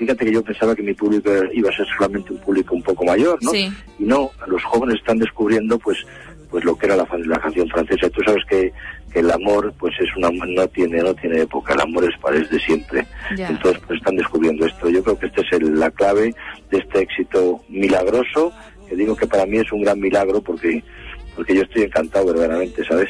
fíjate que yo pensaba que mi público iba a ser solamente un público un poco mayor, ¿no? Sí. Y no, los jóvenes están descubriendo pues pues lo que era la, la canción francesa. Tú sabes que, que, el amor pues es una no tiene no tiene época, el amor es para de siempre. Entonces pues están descubriendo esto. Yo creo que esta es el, la clave de este éxito milagroso, que digo que para mí es un gran milagro porque porque yo estoy encantado verdaderamente, ¿sabes?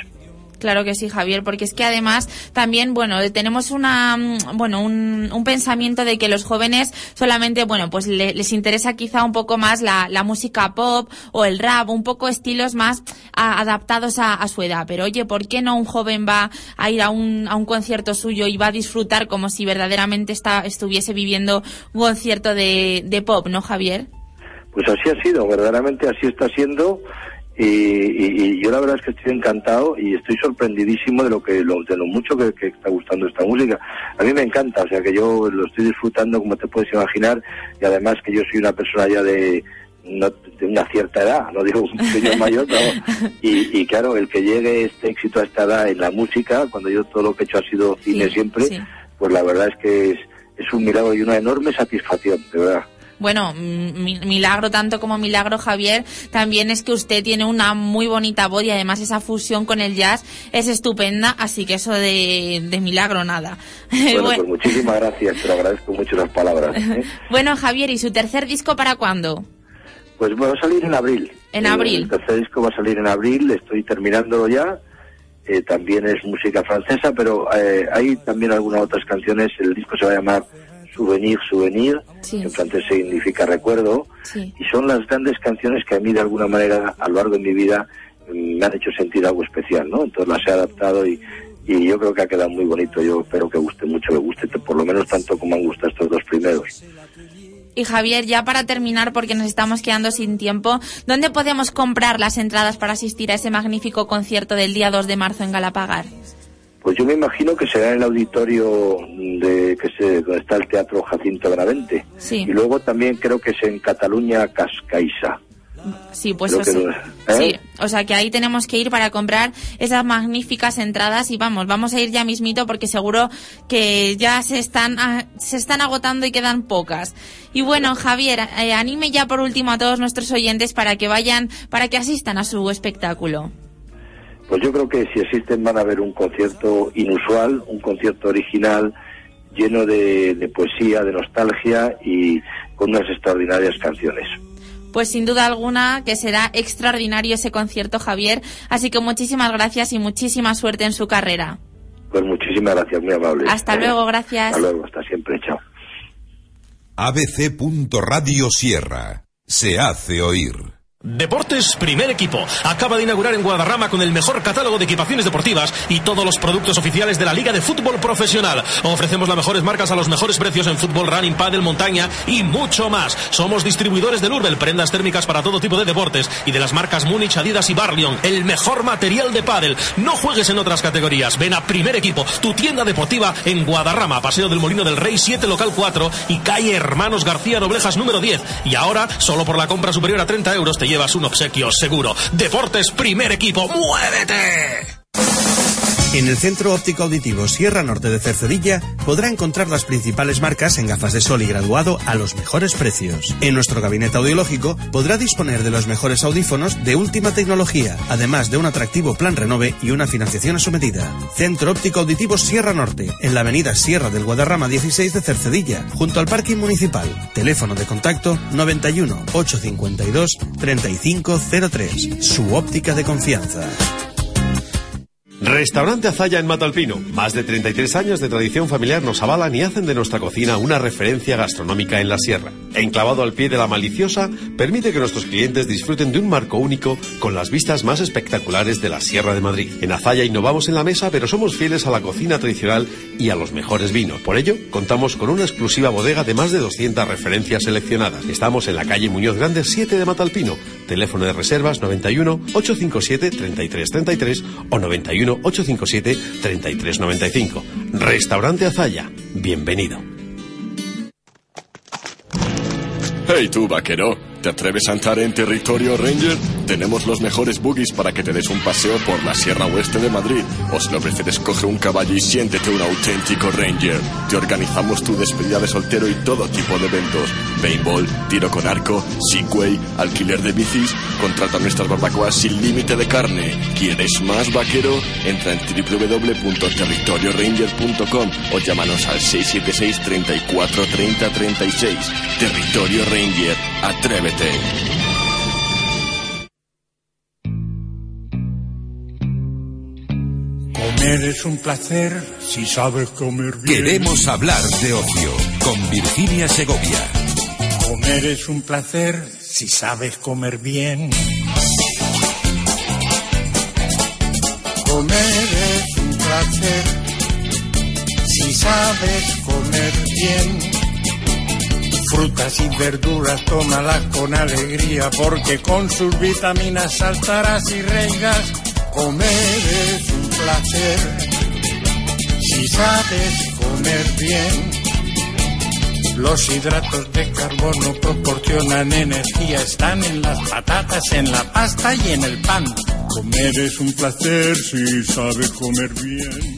Claro que sí, Javier, porque es que además también, bueno, tenemos una, bueno, un, un pensamiento de que los jóvenes solamente, bueno, pues le, les interesa quizá un poco más la, la, música pop o el rap, un poco estilos más adaptados a, a, su edad. Pero oye, ¿por qué no un joven va a ir a un, a un concierto suyo y va a disfrutar como si verdaderamente está, estuviese viviendo un concierto de, de pop, ¿no, Javier? Pues así ha sido, verdaderamente así está siendo Y, y- y yo la verdad es que estoy encantado y estoy sorprendidísimo de lo que lo, de lo mucho que, que está gustando esta música. A mí me encanta, o sea que yo lo estoy disfrutando como te puedes imaginar y además que yo soy una persona ya de no, de una cierta edad, no digo un señor mayor, no. <laughs> y, y claro, el que llegue este éxito a esta edad en la música, cuando yo todo lo que he hecho ha sido cine siempre, pues la verdad es que es, es un milagro y una enorme satisfacción, de verdad. Bueno, mi- milagro tanto como milagro, Javier, también es que usted tiene una muy bonita voz y además esa fusión con el jazz es estupenda, así que eso de, de milagro nada. Bueno, <laughs> bueno, pues muchísimas gracias, te lo agradezco mucho las palabras. ¿eh? <laughs> bueno, Javier, ¿y su tercer disco para cuándo? Pues va a salir en abril. En Eh, abril. El tercer disco va a salir en abril, estoy terminándolo ya. Eh, también es música francesa, pero eh, hay también algunas otras canciones. El disco se va a llamar Souvenir, Souvenir, que en francés significa recuerdo. Y son las grandes canciones que a mí, de alguna manera, a lo largo de mi vida, me han hecho sentir algo especial, ¿no? Entonces las he adaptado y, y yo creo que ha quedado muy bonito. Yo espero que guste mucho, que guste por lo menos tanto como han gustado estos dos primeros. Y Javier, ya para terminar, porque nos estamos quedando sin tiempo, ¿dónde podemos comprar las entradas para asistir a ese magnífico concierto del día 2 de marzo en Galapagar? Pues yo me imagino que será en el auditorio de que se, donde está el Teatro Jacinto Benavente. Sí. Y luego también creo que es en Cataluña Cascaiza. Sí, pues Creo o sea, que no- ¿eh? sí, o sea que ahí tenemos que ir para comprar esas magníficas entradas y vamos, vamos a ir ya mismito porque seguro que ya se están se están agotando y quedan pocas. Y bueno, Javier, eh, anime ya por último a todos nuestros oyentes para que vayan, para que asistan a su espectáculo. Pues yo creo que si existen van a ver un concierto inusual, un concierto original, lleno de, de poesía, de nostalgia y con unas extraordinarias canciones. Pues sin duda alguna que será extraordinario ese concierto, Javier. Así que muchísimas gracias y muchísima suerte en su carrera. Pues muchísimas gracias, muy amable. Hasta luego, gracias. Hasta luego, hasta siempre, chao. ABC.Radio Sierra. Se hace oír. Deportes Primer Equipo acaba de inaugurar en Guadarrama con el mejor catálogo de equipaciones deportivas y todos los productos oficiales de la Liga de Fútbol Profesional. Ofrecemos las mejores marcas a los mejores precios en fútbol, running, pádel, montaña y mucho más. Somos distribuidores del Urbel, prendas térmicas para todo tipo de deportes y de las marcas Múnich, Adidas y Barlion. El mejor material de pádel. No juegues en otras categorías. Ven a Primer Equipo, tu tienda deportiva en Guadarrama, Paseo del Molino del Rey 7, local 4 y calle Hermanos García Noblejas número 10. Y ahora, solo por la compra superior a 30 euros te llevas un obsequio seguro. Deportes Primer Equipo, ¡muévete! En el Centro Óptico Auditivo Sierra Norte de Cercedilla podrá encontrar las principales marcas en gafas de sol y graduado a los mejores precios. En nuestro gabinete audiológico podrá disponer de los mejores audífonos de última tecnología, además de un atractivo plan renove y una financiación a su medida. Centro Óptico Auditivo Sierra Norte, en la avenida Sierra del Guadarrama 16 de Cercedilla, junto al parking municipal. Teléfono de contacto 91 852 3503. Su óptica de confianza. Restaurante Azaya en Matalpino. Más de 33 años de tradición familiar nos avalan y hacen de nuestra cocina una referencia gastronómica en la sierra. Enclavado al pie de la maliciosa, permite que nuestros clientes disfruten de un marco único con las vistas más espectaculares de la Sierra de Madrid. En Azaya innovamos en la mesa, pero somos fieles a la cocina tradicional y a los mejores vinos. Por ello, contamos con una exclusiva bodega de más de 200 referencias seleccionadas. Estamos en la calle Muñoz Grande 7 de Matalpino. Teléfono de reservas 91 857 3333 o 91 857 3395. Restaurante Azaya. Bienvenido. Hey tú, vaquero, ¿te atreves a entrar en territorio Ranger? Tenemos los mejores buggies para que te des un paseo por la Sierra Oeste de Madrid. O si lo prefieres, coge un caballo y siéntete un auténtico Ranger. Te organizamos tu despedida de soltero y todo tipo de eventos. Paintball, tiro con arco, Segway, alquiler de bicis. Contrata nuestras barbacoas sin límite de carne. ¿Quieres más, vaquero? Entra en www.territorioranger.com o llámanos al 676 34 30 36. Territorio Ranger, atrévete. Comer es un placer si sabes comer bien. Queremos hablar de ocio con Virginia Segovia. Comer es un placer si sabes comer bien. Comer es un placer si sabes comer bien. Frutas y verduras, tómalas con alegría, porque con sus vitaminas saltarás y reigas. Comer es un placer, si sabes comer bien. Los hidratos de carbono proporcionan energía, están en las patatas, en la pasta y en el pan. Comer es un placer si sabes comer bien.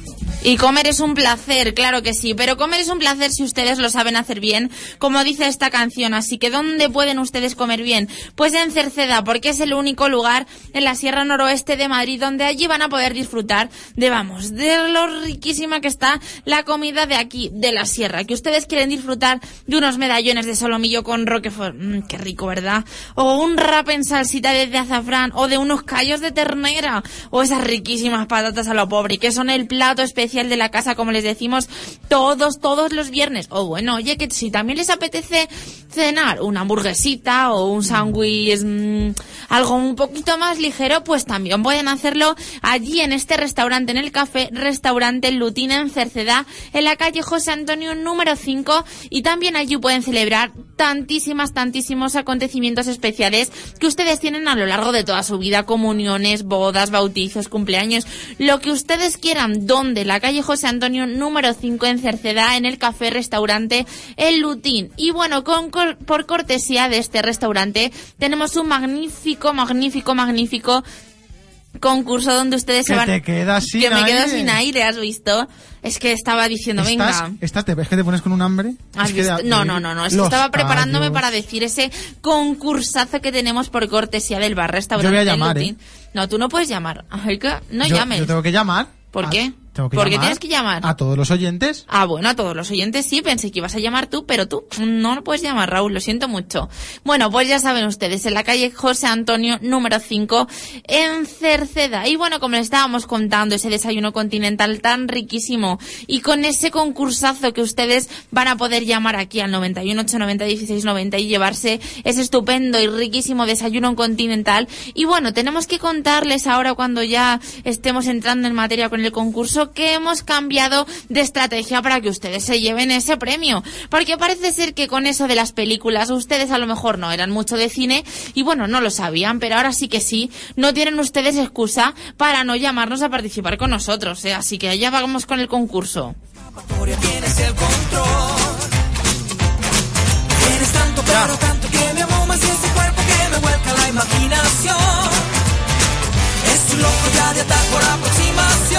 Y comer es un placer, claro que sí, pero comer es un placer si ustedes lo saben hacer bien, como dice esta canción. Así que ¿dónde pueden ustedes comer bien? Pues en Cerceda, porque es el único lugar en la Sierra Noroeste de Madrid donde allí van a poder disfrutar de, vamos, de lo riquísima que está la comida de aquí, de la Sierra. Que ustedes quieren disfrutar de unos medallones de solomillo con roquefort, mm, qué rico, ¿verdad? O un rap en salsita de azafrán, o de unos callos de ternera, o esas riquísimas patatas a lo pobre, que son el plato especial de la casa, como les decimos, todos, todos los viernes. O bueno, oye, que si también les apetece cenar una hamburguesita o un sándwich, mm, algo un poquito más ligero, pues también pueden hacerlo allí en este restaurante, en el café, restaurante Lutina en Cerceda, en la calle José Antonio número 5, y también allí pueden celebrar tantísimas, tantísimos acontecimientos especiales que ustedes tienen a lo largo de toda su vida, comuniones, bodas, bautizos, cumpleaños, lo que ustedes quieran, donde la calle José Antonio número 5 en Cerceda, en el café restaurante El Lutín. Y bueno, con, por cortesía de este restaurante, tenemos un magnífico, magnífico, magnífico concurso donde ustedes se van te quedas sin que me quedo aire. sin aire has visto es que estaba diciendo ¿Estás, venga estás, te ves que te pones con un hambre? ¿Has Es que visto? de- No, no, no, no. Es que estaba preparándome callos. para decir ese concursazo que tenemos por cortesía del bar restaurante. Yo voy a El llamar, Lutín. No, tú no puedes llamar. Ay, que no yo, llames. Yo tengo que llamar. ¿Por a- qué? Tengo que ¿Por qué llamar tienes que llamar? A todos los oyentes. Ah, bueno, a todos los oyentes sí, pensé que ibas a llamar tú, pero tú no lo puedes llamar, Raúl, lo siento mucho. Bueno, pues ya saben ustedes, en la calle José Antonio, número 5, en Cerceda. Y bueno, como les estábamos contando, ese desayuno continental tan riquísimo y con ese concursazo que ustedes van a poder llamar aquí al 91 890 1690 y llevarse ese estupendo y riquísimo desayuno continental. Y bueno, tenemos que contarles ahora cuando ya estemos entrando en materia con el concurso que hemos cambiado de estrategia para que ustedes se lleven ese premio. Porque parece ser que con eso de las películas ustedes a lo mejor no eran mucho de cine y bueno, no lo sabían, pero ahora sí que sí, no tienen ustedes excusa para no llamarnos a participar con nosotros. ¿eh? Así que allá vamos con el concurso. Imaginación. Es loco ya de ataque por aproximación.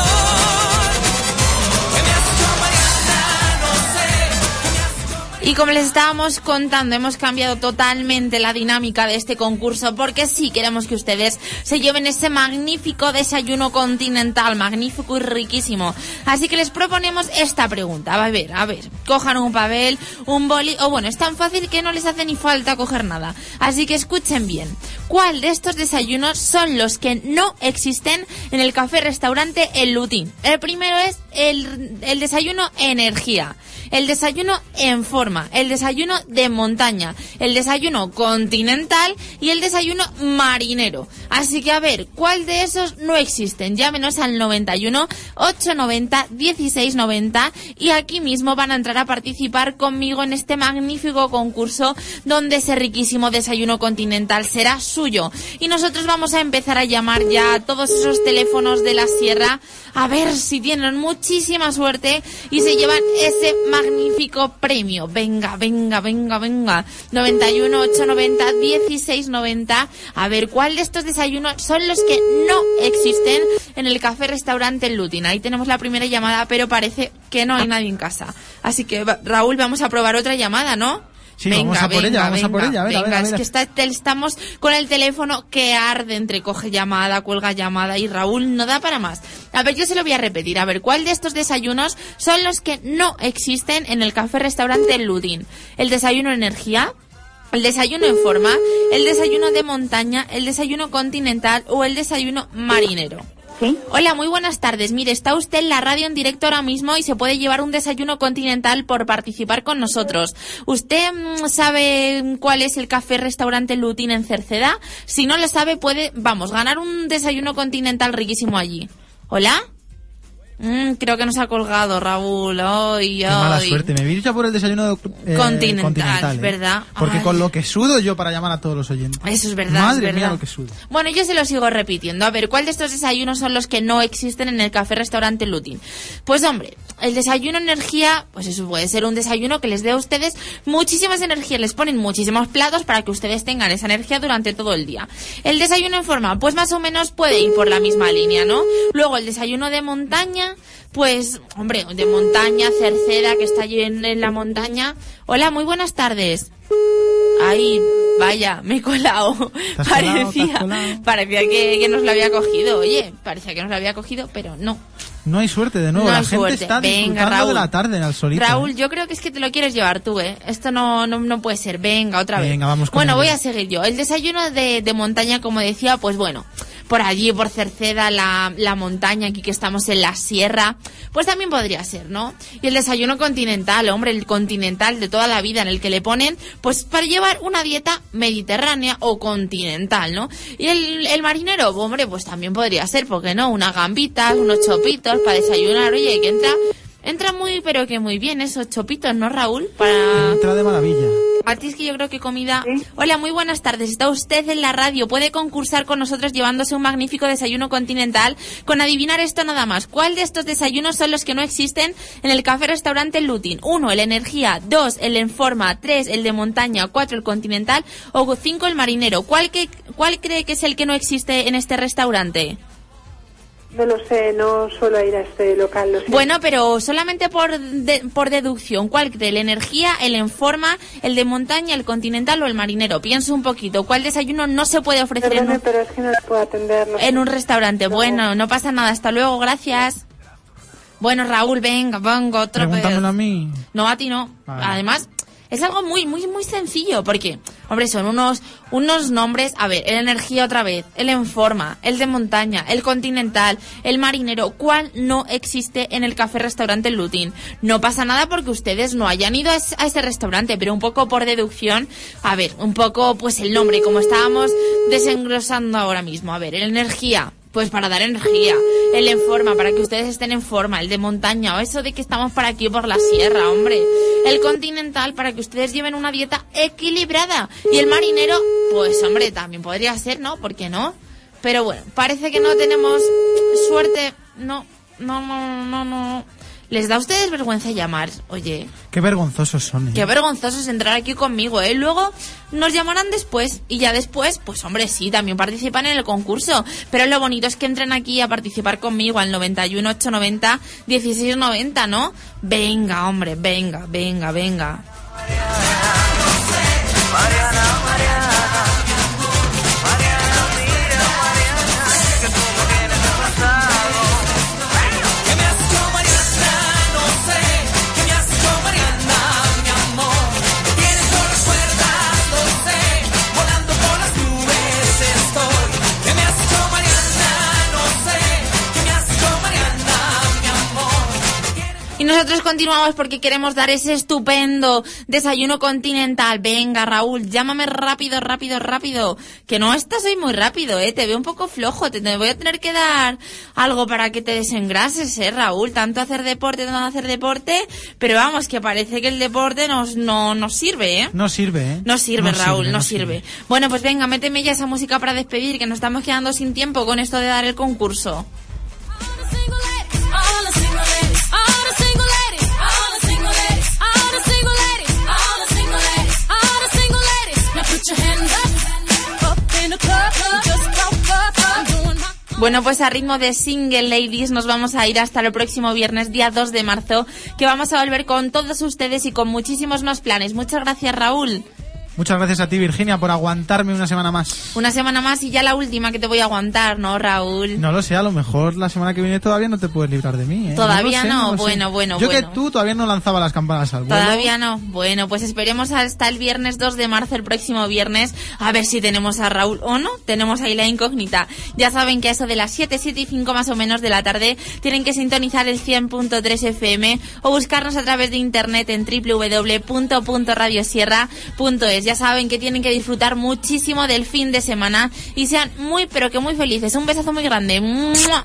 Y como les estábamos contando, hemos cambiado totalmente la dinámica de este concurso porque sí queremos que ustedes se lleven ese magnífico desayuno continental, magnífico y riquísimo. Así que les proponemos esta pregunta. A ver, a ver, cojan un papel, un boli, o bueno, es tan fácil que no les hace ni falta coger nada. Así que escuchen bien. ¿Cuál de estos desayunos son los que no existen en el café restaurante El Lutín? El primero es el, el desayuno energía, el desayuno en forma, el desayuno de montaña, el desayuno continental y el desayuno marinero. Así que a ver, ¿cuál de esos no existen? Llámenos al 91 890 1690 y aquí mismo van a entrar a participar conmigo en este magnífico concurso donde ese riquísimo desayuno continental será suyo. Y nosotros vamos a empezar a llamar ya a todos esos teléfonos de la sierra a ver si tienen muchísima suerte y se llevan ese magnífico premio. Venga, venga, venga, venga. 91 890 1690. A ver, ¿cuál de estos desayunos son los que no existen en el café restaurante Lutin? Ahí tenemos la primera llamada, pero parece que no hay nadie en casa. Así que, Raúl, vamos a probar otra llamada, ¿no? Sí, vamos a por ella, vamos a por ella. A ver, a venga, ver, a es ver. que está- te- estamos con el teléfono que arde entre coge llamada, cuelga llamada y Raúl no da para más. A ver, yo se lo voy a repetir. A ver, ¿cuál de estos desayunos son los que no existen en el café restaurante Ludin? ¿El desayuno energía? ¿El desayuno en forma? ¿El desayuno de montaña? ¿El desayuno continental? ¿O el desayuno marinero? Hola, muy buenas tardes. Mire, está usted en la radio en directo ahora mismo y se puede llevar un desayuno continental por participar con nosotros. ¿Usted mm, sabe cuál es el café restaurante Lutin en Cerceda? Si no lo sabe, puede, vamos, ganar un desayuno continental riquísimo allí. ¿Hola? Mm, creo que nos ha colgado Raúl. Qué mala suerte. Me vi ya por el desayuno eh, Continental, ¿eh? ¿verdad? Porque Ay. con lo que sudo yo para llamar a todos los oyentes. Eso es verdad, Madre es mía lo que sudo. Bueno, yo se lo sigo repitiendo. A ver, ¿cuál de estos desayunos son los que no existen en el café restaurante Lutin? Pues hombre, el desayuno energía, pues eso puede ser un desayuno que les dé a ustedes muchísimas energías. Les ponen muchísimos platos para que ustedes tengan esa energía durante todo el día. El desayuno en forma, pues más o menos puede ir por la misma línea, ¿no? Luego el desayuno de montaña, pues, hombre, de montaña, Cerceda, que está allí en, en la montaña. Hola, muy buenas tardes. Ay, vaya, me he colado. ¿Te has <laughs> colado? ¿Te has Parecía, colado? parecía que, que nos lo había cogido. Oye, parecía que nos lo había cogido, pero no. No hay suerte de nuevo. No la hay gente suerte. está Venga, disfrutando Raúl. de la tarde en el solito. Raúl, ¿eh? yo creo que es que te lo quieres llevar tú, ¿eh? Esto no, no, no puede ser. Venga, otra vez. Venga, vamos con Bueno, voy a seguir yo. El desayuno de, de montaña, como decía, pues bueno, por allí, por Cerceda, la, la montaña, aquí que estamos en la sierra, pues también podría ser, ¿no? Y el desayuno continental, hombre, el continental de toda la vida, en el que le ponen, pues para llevar una dieta mediterránea o continental, ¿no? Y el, el marinero, hombre, pues también podría ser, ¿por qué no? Unas gambitas, unos chopitos para desayunar, oye, que entra... Entra muy, pero que muy bien esos chopitos, ¿no, Raúl? Para... Entra de maravilla. A ti es que yo creo que comida... Hola, muy buenas tardes. Está usted en la radio. Puede concursar con nosotros llevándose un magnífico desayuno continental con adivinar esto nada más. ¿Cuál de estos desayunos son los que no existen en el café restaurante Lutin? Uno, el energía. Dos, el en forma. Tres, el de montaña. Cuatro, el continental. O cinco, el marinero. ¿Cuál, que, ¿Cuál cree que es el que no existe en este restaurante? No lo sé, no suelo ir a este local, lo. Bueno, pero solamente por, de- por deducción, ¿cuál cree? ¿El energía, el en forma, el de montaña, el continental o el marinero? Pienso un poquito, ¿cuál desayuno no se puede ofrecer en un, pero es que no la puedo atender. no sé. en un restaurante? Bueno, no pasa nada, hasta luego, gracias. Bueno, Raúl, venga. Pregúntamelo a mí. No, a ti no. Vale. Además, es algo muy, muy, muy sencillo, porque, hombre, son unos, unos nombres, a ver, el energía otra vez, el en forma, el de montaña, el continental, el marinero, ¿cuál no existe en el café restaurante Lutin? No pasa nada porque ustedes no hayan ido a ese, restaurante, pero un poco por deducción, a ver, un poco, pues el nombre, como estábamos desengrosando ahora mismo, a ver, el energía, pues para dar energía. El en forma, para que ustedes estén en forma. El de montaña, o eso de que estamos por aquí por la sierra, hombre. El continental, para que ustedes lleven una dieta equilibrada. Y el marinero, pues hombre, también podría ser, ¿no? ¿Por qué no? Pero bueno, parece que no tenemos suerte. No, no, no, no, no. ¿Les da a ustedes vergüenza llamar? Oye, Qué vergonzosos son. ¿eh? Qué vergonzoso es entrar aquí conmigo, ¿eh? Luego nos llamarán después y ya después, pues hombre, sí, también participan en el concurso. Pero lo bonito es que entren aquí a participar conmigo al 91 890 1690, ¿no? Venga, hombre, venga, venga, venga. ¿Qué me nosotros continuamos porque queremos dar ese estupendo desayuno continental. Venga, Raúl, llámame rápido, rápido, rápido. Que no estás hoy muy rápido, ¿eh? Te veo un poco flojo. Te, te voy a tener que dar algo para que te desengrases, ¿eh, Raúl? Tanto hacer deporte, tanto hacer deporte. Pero vamos, que parece que el deporte nos, no nos sirve, ¿eh? No sirve, ¿eh? No sirve, No Raúl, sirve, no no sirve. Bueno, pues venga, méteme ya esa música para despedir, que nos estamos quedando sin tiempo con esto de dar el concurso. Bueno, pues a ritmo de Single Ladies nos vamos a ir hasta el próximo viernes, día 2 de marzo, que vamos a volver con todos ustedes y con muchísimos más planes. Muchas gracias, Raúl. Muchas gracias a ti, Virginia, por aguantarme una semana más. Una semana más y ya la última que te voy a aguantar, ¿no, Raúl? No lo sé, a lo mejor la semana que viene todavía no te puedes librar de mí. ¿eh? Todavía sé, no, bueno, bueno, Yo bueno. que tú todavía no lanzaba las campanas al vuelo. Todavía no. Bueno, pues esperemos hasta el viernes 2 de marzo, el próximo viernes, a ver si tenemos a Raúl o no. Tenemos ahí la incógnita. Ya saben que a eso de las 7, 7 y 5 más o menos de la tarde tienen que sintonizar el 100.3 FM o buscarnos a través de internet en www.radiosierra.es ya saben que tienen que disfrutar muchísimo del fin de semana y sean muy, pero que muy felices. Un besazo muy grande. ¡Mua!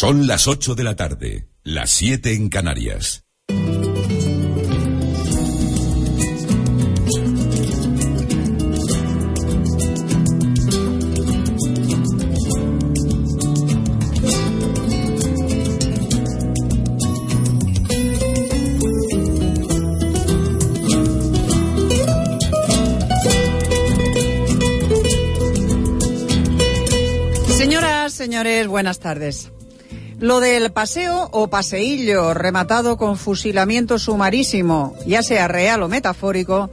Son las 8 de la tarde, las 7 en Canarias. Señoras, señores, buenas tardes. Lo del paseo o paseillo rematado con fusilamiento sumarísimo, ya sea real o metafórico,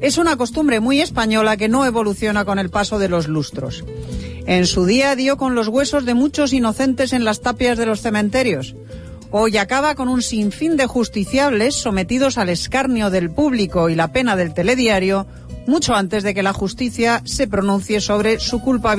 es una costumbre muy española que no evoluciona con el paso de los lustros. En su día dio con los huesos de muchos inocentes en las tapias de los cementerios. Hoy acaba con un sinfín de justiciables sometidos al escarnio del público y la pena del telediario mucho antes de que la justicia se pronuncie sobre su culpabilidad.